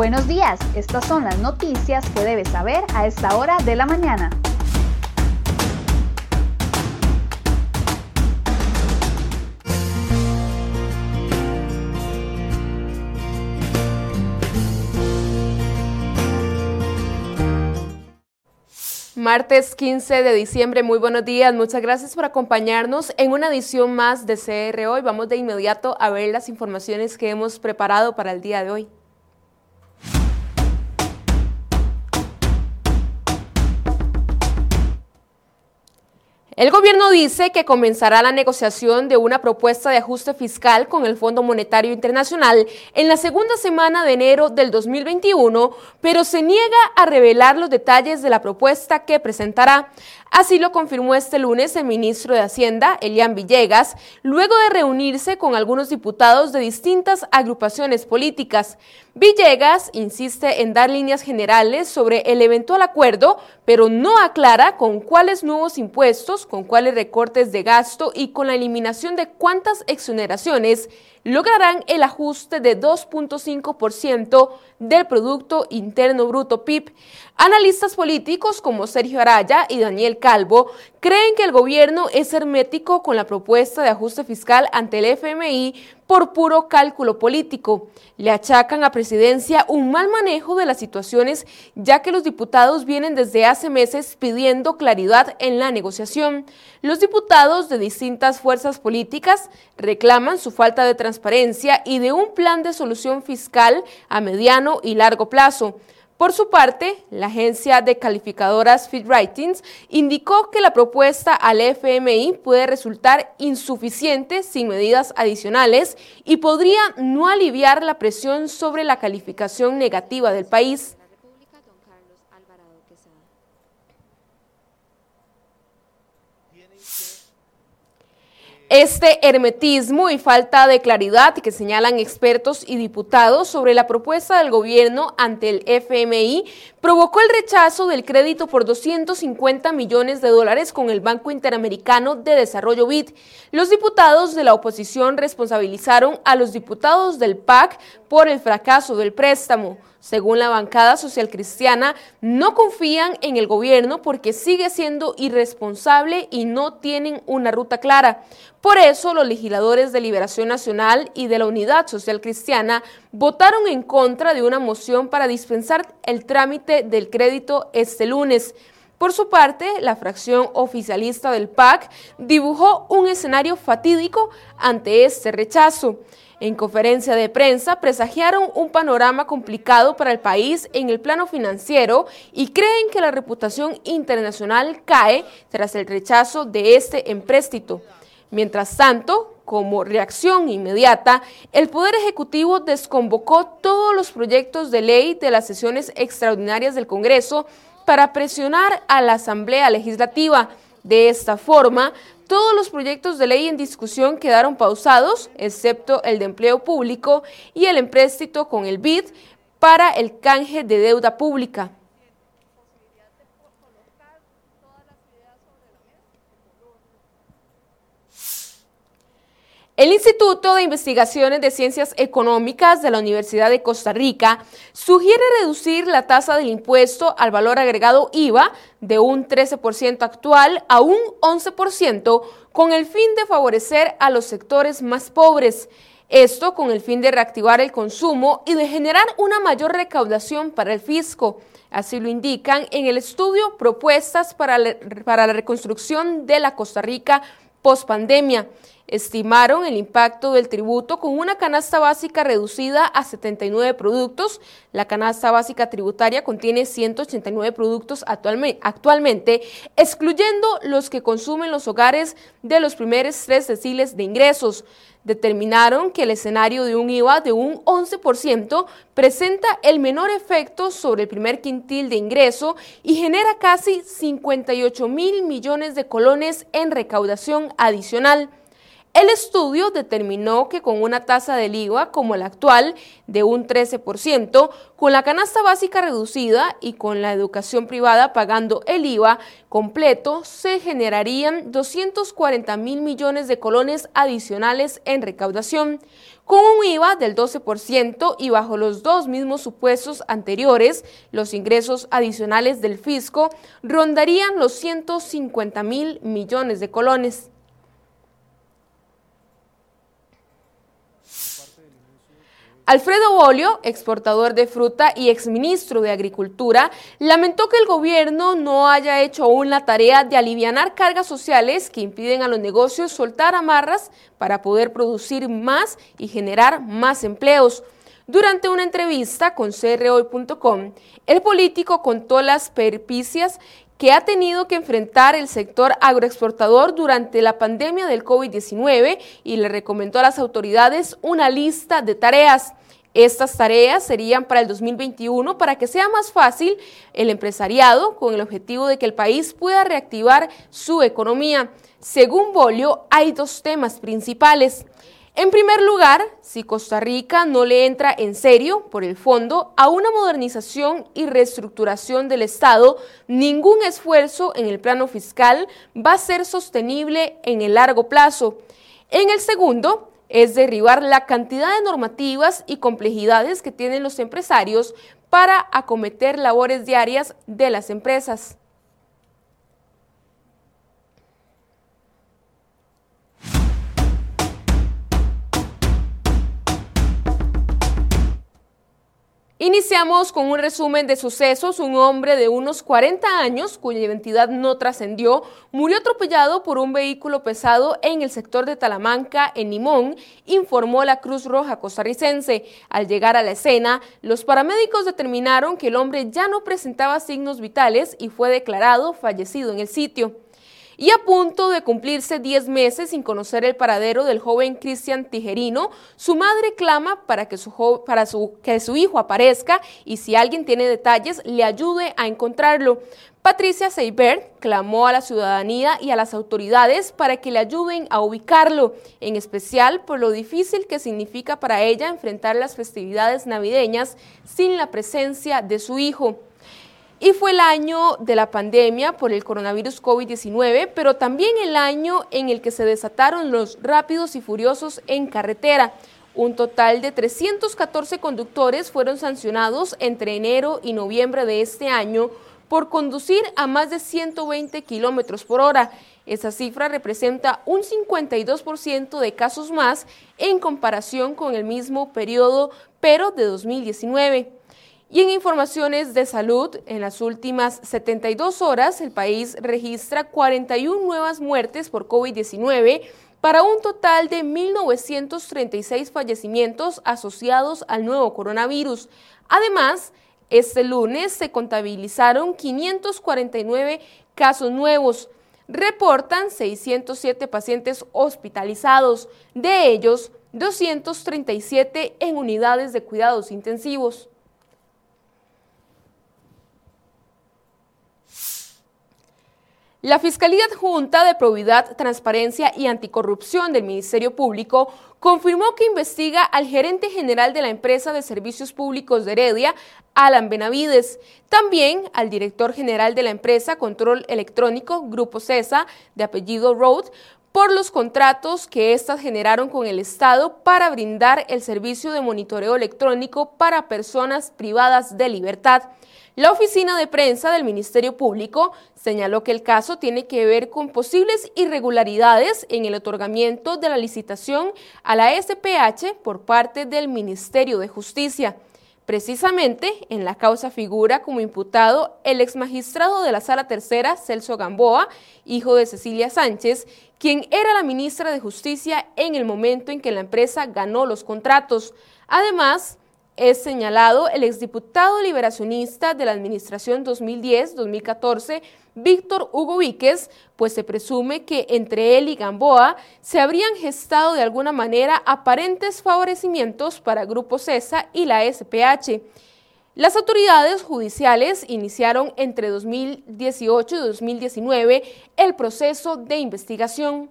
Buenos días, estas son las noticias que debes saber a esta hora de la mañana. Martes 15 de diciembre, muy buenos días, muchas gracias por acompañarnos en una edición más de CR Hoy. Vamos de inmediato a ver las informaciones que hemos preparado para el día de hoy. El gobierno dice que comenzará la negociación de una propuesta de ajuste fiscal con el Fondo Monetario Internacional en la segunda semana de enero del 2021, pero se niega a revelar los detalles de la propuesta que presentará. Así lo confirmó este lunes el ministro de Hacienda, Elian Villegas, luego de reunirse con algunos diputados de distintas agrupaciones políticas. Villegas insiste en dar líneas generales sobre el eventual acuerdo, pero no aclara con cuáles nuevos impuestos, con cuáles recortes de gasto y con la eliminación de cuántas exoneraciones lograrán el ajuste de 2.5% del Producto Interno Bruto PIB. Analistas políticos como Sergio Araya y Daniel Calvo creen que el gobierno es hermético con la propuesta de ajuste fiscal ante el FMI por puro cálculo político. Le achacan a presidencia un mal manejo de las situaciones, ya que los diputados vienen desde hace meses pidiendo claridad en la negociación. Los diputados de distintas fuerzas políticas reclaman su falta de transparencia y de un plan de solución fiscal a mediano y largo plazo. Por su parte, la agencia de calificadoras Fit Ratings indicó que la propuesta al FMI puede resultar insuficiente sin medidas adicionales y podría no aliviar la presión sobre la calificación negativa del país. Este hermetismo y falta de claridad que señalan expertos y diputados sobre la propuesta del gobierno ante el FMI provocó el rechazo del crédito por 250 millones de dólares con el Banco Interamericano de Desarrollo BID. Los diputados de la oposición responsabilizaron a los diputados del PAC por el fracaso del préstamo. Según la bancada social cristiana, no confían en el gobierno porque sigue siendo irresponsable y no tienen una ruta clara. Por eso, los legisladores de Liberación Nacional y de la Unidad Social Cristiana votaron en contra de una moción para dispensar el trámite del crédito este lunes. Por su parte, la fracción oficialista del PAC dibujó un escenario fatídico ante este rechazo. En conferencia de prensa presagiaron un panorama complicado para el país en el plano financiero y creen que la reputación internacional cae tras el rechazo de este empréstito. Mientras tanto, como reacción inmediata, el Poder Ejecutivo desconvocó todos los proyectos de ley de las sesiones extraordinarias del Congreso para presionar a la Asamblea Legislativa. De esta forma, todos los proyectos de ley en discusión quedaron pausados, excepto el de empleo público y el empréstito con el BID para el canje de deuda pública. El Instituto de Investigaciones de Ciencias Económicas de la Universidad de Costa Rica sugiere reducir la tasa del impuesto al valor agregado IVA de un 13% actual a un 11% con el fin de favorecer a los sectores más pobres. Esto con el fin de reactivar el consumo y de generar una mayor recaudación para el fisco. Así lo indican en el estudio Propuestas para la, reconstrucción de la Costa Rica post-pandemia estimaron el impacto del tributo con una canasta básica reducida a 79 productos. La canasta básica tributaria contiene 189 productos actualmente, excluyendo los que consumen los hogares de los primeros tres deciles de ingresos. Determinaron que el escenario de un IVA de un 11% presenta el menor efecto sobre el primer quintil de ingreso y genera casi 58 mil millones de colones en recaudación adicional. El estudio determinó que con una tasa del IVA como la actual de un 13%, con la canasta básica reducida y con la educación privada pagando el IVA completo, se generarían 240 mil millones de colones adicionales en recaudación. Con un IVA del 12% y bajo los dos mismos supuestos anteriores, los ingresos adicionales del fisco rondarían los 150 mil millones de colones. Alfredo Bolio, exportador de fruta y exministro de Agricultura, lamentó que el gobierno no haya hecho aún la tarea de aliviar cargas sociales que impiden a los negocios soltar amarras para poder producir más y generar más empleos. Durante una entrevista con CROI.com, el político contó las perpicias que ha tenido que enfrentar el sector agroexportador durante la pandemia del COVID-19 y le recomendó a las autoridades una lista de tareas. Estas tareas serían para el 2021 para que sea más fácil el empresariado con el objetivo de que el país pueda reactivar su economía. Según Bolio, hay dos temas principales. En primer lugar, si Costa Rica no le entra en serio por el fondo a una modernización y reestructuración del Estado, ningún esfuerzo en el plano fiscal va a ser sostenible en el largo plazo. En el segundo, es derribar la cantidad de normativas y complejidades que tienen los empresarios para acometer labores diarias de las empresas. Iniciamos con un resumen de sucesos. Un hombre de unos 40 años, cuya identidad no trascendió, murió atropellado por un vehículo pesado en el sector de Talamanca, en Limón, informó la Cruz Roja costarricense. Al llegar a la escena, los paramédicos determinaron que el hombre ya no presentaba signos vitales y fue declarado fallecido en el sitio. Y a punto de cumplirse 10 meses sin conocer el paradero del joven Cristian Tijerino, su madre clama para, que su, para que su hijo aparezca y si alguien tiene detalles, le ayude a encontrarlo. Patricia Seibert clamó a la ciudadanía y a las autoridades para que le ayuden a ubicarlo, en especial por lo difícil que significa para ella enfrentar las festividades navideñas sin la presencia de su hijo. Y fue el año de la pandemia por el coronavirus COVID-19, pero también el año en el que se desataron los rápidos y furiosos en carretera. Un total de 314 conductores fueron sancionados entre enero y noviembre de este año por conducir a más de 120 kilómetros por hora. Esa cifra representa un 52% de casos más en comparación con el mismo periodo, pero de 2019. Y en informaciones de salud, en las últimas 72 horas el país registra 41 nuevas muertes por COVID-19 para un total de 1.936 fallecimientos asociados al nuevo coronavirus. Además, este lunes se contabilizaron 549 casos nuevos. Reportan 607 pacientes hospitalizados, de ellos 237 en unidades de cuidados intensivos. La Fiscalía Adjunta de Probidad, Transparencia y Anticorrupción del Ministerio Público confirmó que investiga al gerente general de la empresa de servicios públicos de Heredia, Alan Benavides, también al director general de la empresa Control Electrónico, Grupo CESA, de apellido Road, por los contratos que éstas generaron con el Estado para brindar el servicio de monitoreo electrónico para personas privadas de libertad. La oficina de prensa del Ministerio Público señaló que el caso tiene que ver con posibles irregularidades en el otorgamiento de la licitación a la SPH por parte del Ministerio de Justicia. Precisamente en la causa figura como imputado el exmagistrado de la Sala Tercera, Celso Gamboa, hijo de Cecilia Sánchez, quien era la ministra de Justicia en el momento en que la empresa ganó los contratos. Además, es señalado el exdiputado liberacionista de la administración 2010-2014, Víctor Hugo Víquez, pues se presume que entre él y Gamboa se habrían gestado de alguna manera aparentes favorecimientos para Grupo CESA y la SPH. Las autoridades judiciales iniciaron entre 2018 y 2019 el proceso de investigación.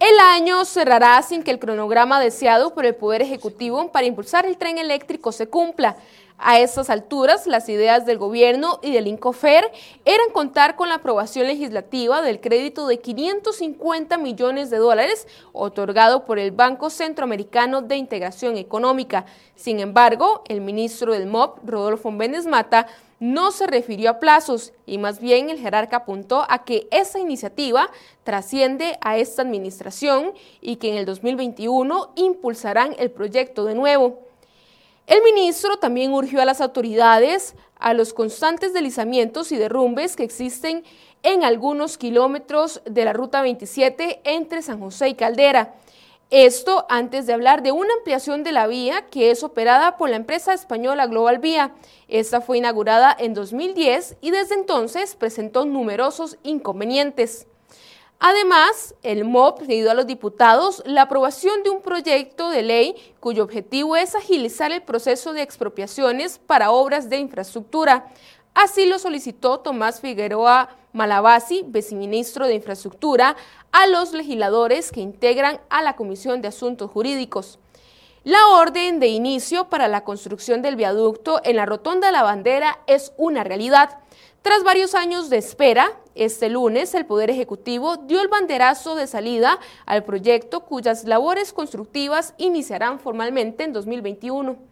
El año cerrará sin que el cronograma deseado por el Poder Ejecutivo para impulsar el tren eléctrico se cumpla. A estas alturas, las ideas del gobierno y del INCOFER eran contar con la aprobación legislativa del crédito de 550 millones de dólares otorgado por el Banco Centroamericano de Integración Económica. Sin embargo, el ministro del MOP, Rodolfo Méndez Mata, no se refirió a plazos y más bien el jerarca apuntó a que esa iniciativa trasciende a esta administración y que en el 2021 impulsarán el proyecto de nuevo. El ministro también urgió a las autoridades a los constantes deslizamientos y derrumbes que existen en algunos kilómetros de la Ruta 27 entre San José y Caldera. Esto antes de hablar de una ampliación de la vía que es operada por la empresa española Global Vía. Esta fue inaugurada en 2010 y desde entonces presentó numerosos inconvenientes. Además, el MOP pidió a los diputados la aprobación de un proyecto de ley cuyo objetivo es agilizar el proceso de expropiaciones para obras de infraestructura. Así lo solicitó Tomás Figueroa Malabasi, viceministro de Infraestructura, a los legisladores que integran a la Comisión de Asuntos Jurídicos. La orden de inicio para la construcción del viaducto en la Rotonda de la Bandera es una realidad. Tras varios años de espera, este lunes el Poder Ejecutivo dio el banderazo de salida al proyecto cuyas labores constructivas iniciarán formalmente en 2021.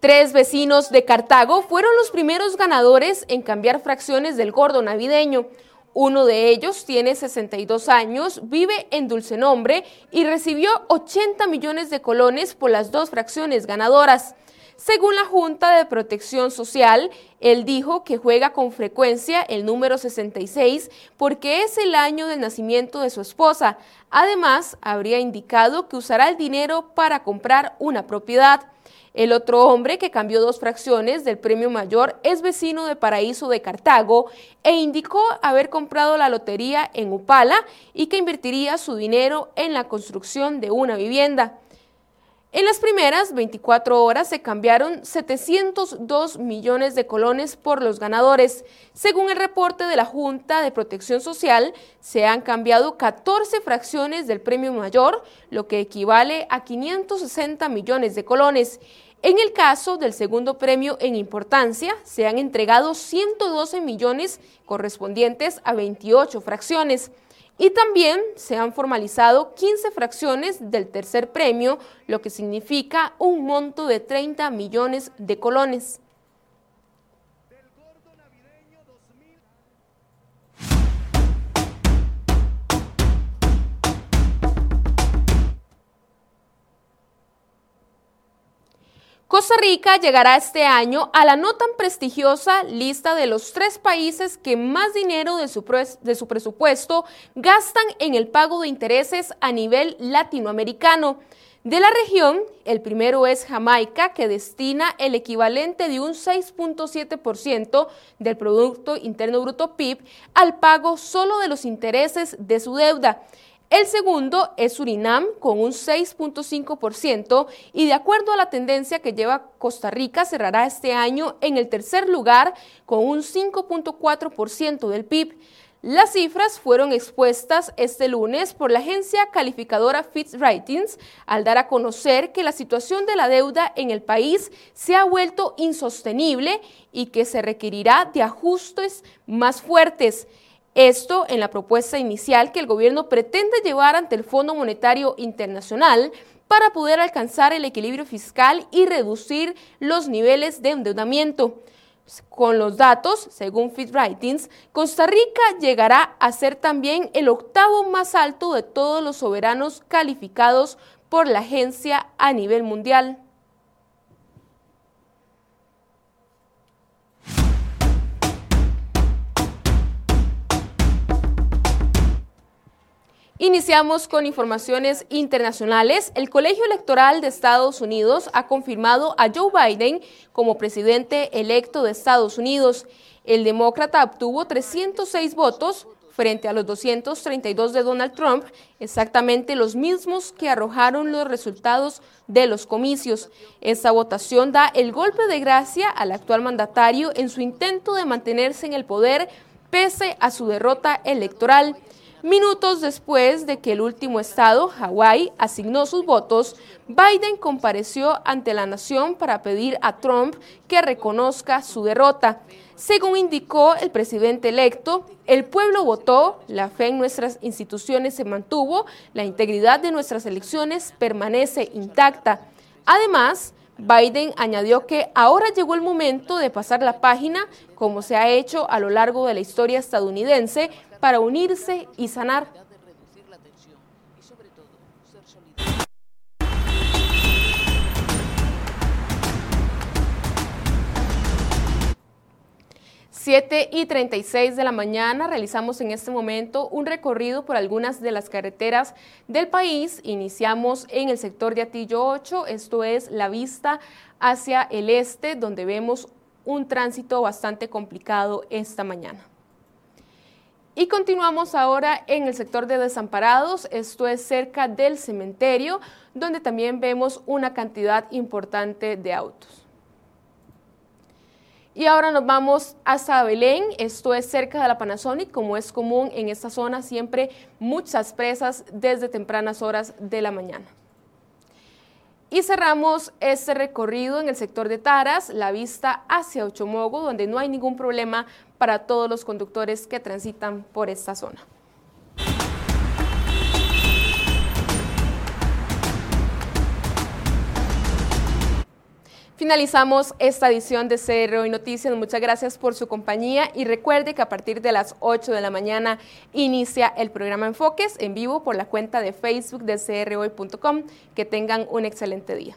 Tres vecinos de Cartago fueron los primeros ganadores en cambiar fracciones del gordo navideño. Uno de ellos tiene 62 años, vive en Dulce Nombre y recibió 80 millones de colones por las dos fracciones ganadoras. Según la Junta de Protección Social, él dijo que juega con frecuencia el número 66 porque es el año del nacimiento de su esposa. Además, habría indicado que usará el dinero para comprar una propiedad. El otro hombre que cambió dos fracciones del premio mayor es vecino de Paraíso de Cartago e indicó haber comprado la lotería en Upala y que invertiría su dinero en la construcción de una vivienda. En las primeras 24 horas se cambiaron 702 millones de colones por los ganadores. Según el reporte de la Junta de Protección Social, se han cambiado 14 fracciones del premio mayor, lo que equivale a 560 millones de colones. En el caso del segundo premio en importancia, se han entregado 112 millones correspondientes a 28 fracciones. Y también se han formalizado 15 fracciones del tercer premio, lo que significa un monto de 30 millones de colones. Costa Rica llegará este año a la no tan prestigiosa lista de los tres países que más dinero de su, de su, presupuesto gastan en el pago de intereses a nivel latinoamericano. De la región, el primero es Jamaica, que destina el equivalente de un 6.7% del Producto Interno Bruto PIB al pago solo de los intereses de su deuda. El segundo es Surinam con un 6.5% y de acuerdo a la tendencia que lleva Costa Rica cerrará este año en el tercer lugar con un 5.4% del PIB. Las cifras fueron expuestas este lunes por la agencia calificadora Fitch Ratings al dar a conocer que la situación de la deuda en el país se ha vuelto insostenible y que se requerirá de ajustes más fuertes. Esto en la propuesta inicial que el gobierno pretende llevar ante el Fondo Monetario Internacional para poder alcanzar el equilibrio fiscal y reducir los niveles de endeudamiento. Con los datos, según Fit Ratings, Costa Rica llegará a ser también el octavo más alto de todos los soberanos calificados por la agencia a nivel mundial. Iniciamos con informaciones internacionales. El Colegio Electoral de Estados Unidos ha confirmado a Joe Biden como presidente electo de Estados Unidos. El demócrata obtuvo 306 votos frente a los 232 de Donald Trump, exactamente los mismos que arrojaron los resultados de los comicios. Esta votación da el golpe de gracia al actual mandatario en su intento de mantenerse en el poder pese a su derrota electoral. Minutos después de que el último estado, Hawái, asignó sus votos, Biden compareció ante la nación para pedir a Trump que reconozca su derrota. Según indicó el presidente electo, el pueblo votó, la fe en nuestras instituciones se mantuvo, la integridad de nuestras elecciones permanece intacta. Además, Biden añadió que ahora llegó el momento de pasar la página, como se ha hecho a lo largo de la historia estadounidense, para unirse y sanar. 7 y 36 de la mañana realizamos en este momento un recorrido por algunas de las carreteras del país. Iniciamos en el sector de Atillo 8, esto es la vista hacia el este, donde vemos un tránsito bastante complicado esta mañana. Y continuamos ahora en el sector de desamparados, esto es cerca del cementerio, donde también vemos una cantidad importante de autos. Y ahora nos vamos hasta Belén, esto es cerca de la Panasonic, como es común en esta zona, siempre muchas presas desde tempranas horas de la mañana. Y cerramos este recorrido en el sector de Taras, la vista hacia Ochomogo, donde no hay ningún problema para todos los conductores que transitan por esta zona. Finalizamos esta edición de CR Hoy Noticias. Muchas gracias por su compañía y recuerde que a partir de las 8 de la mañana inicia el programa Enfoques en vivo por la cuenta de Facebook de crhoy.com. Que tengan un excelente día.